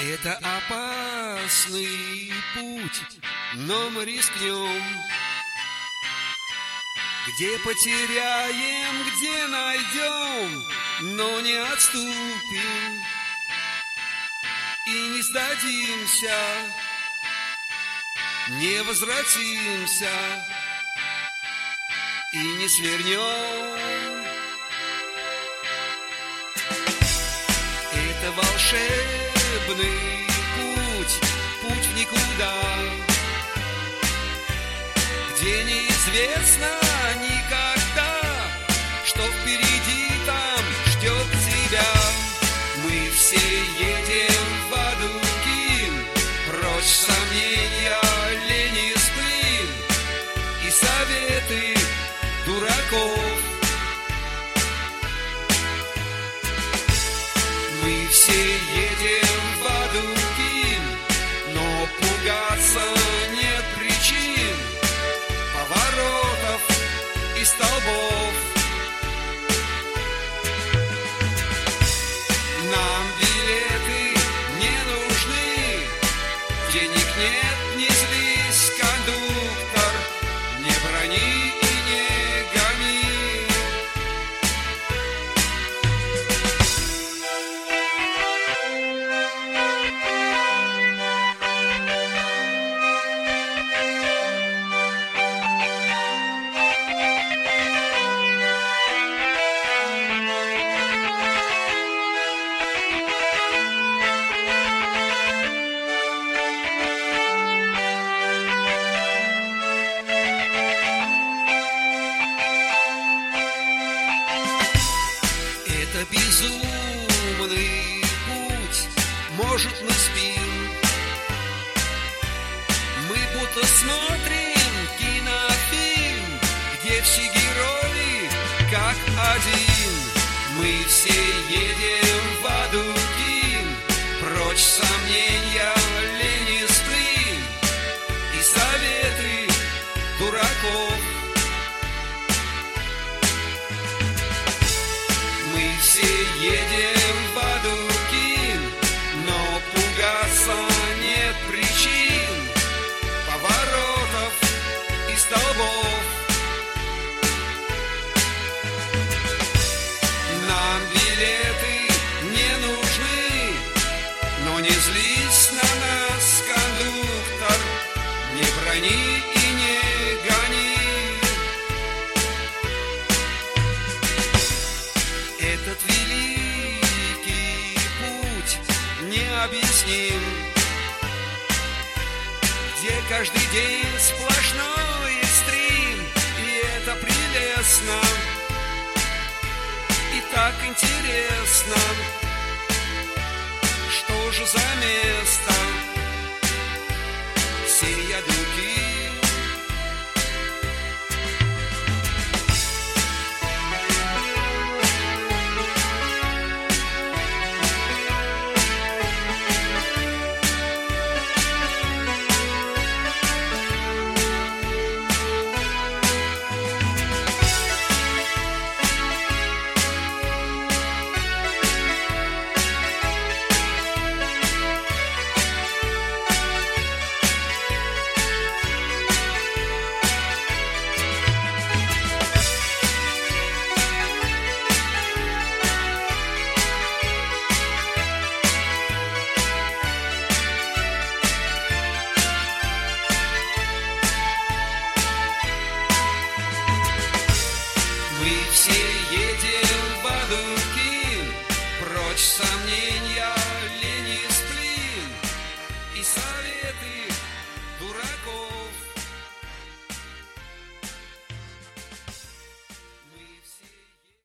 Это опасный путь, но мы рискнем. Где потеряем, где найдем, но не отступим и не сдадимся, не возвратимся и не свернем. Это волшебный путь, путь в никуда, где неизвестно никогда, что впереди там ждет тебя. Мы все едем в Адукин, прочь сомнения, лень и сплин, и советы дураков. Будто смотрим кинофильм, где все герои как один. Мы все едем в Адукин, прочь сомнения, лень и сплин, и советы дураков. Мы все едем не злись на нас, кондуктор, не брони и не гони. Этот великий путь необъясним, где каждый день сплошной стрим, и это прелестно, и так интересно. Что же Мы все едем в Адукин, прочь сомнения, лень и сплин, и советы.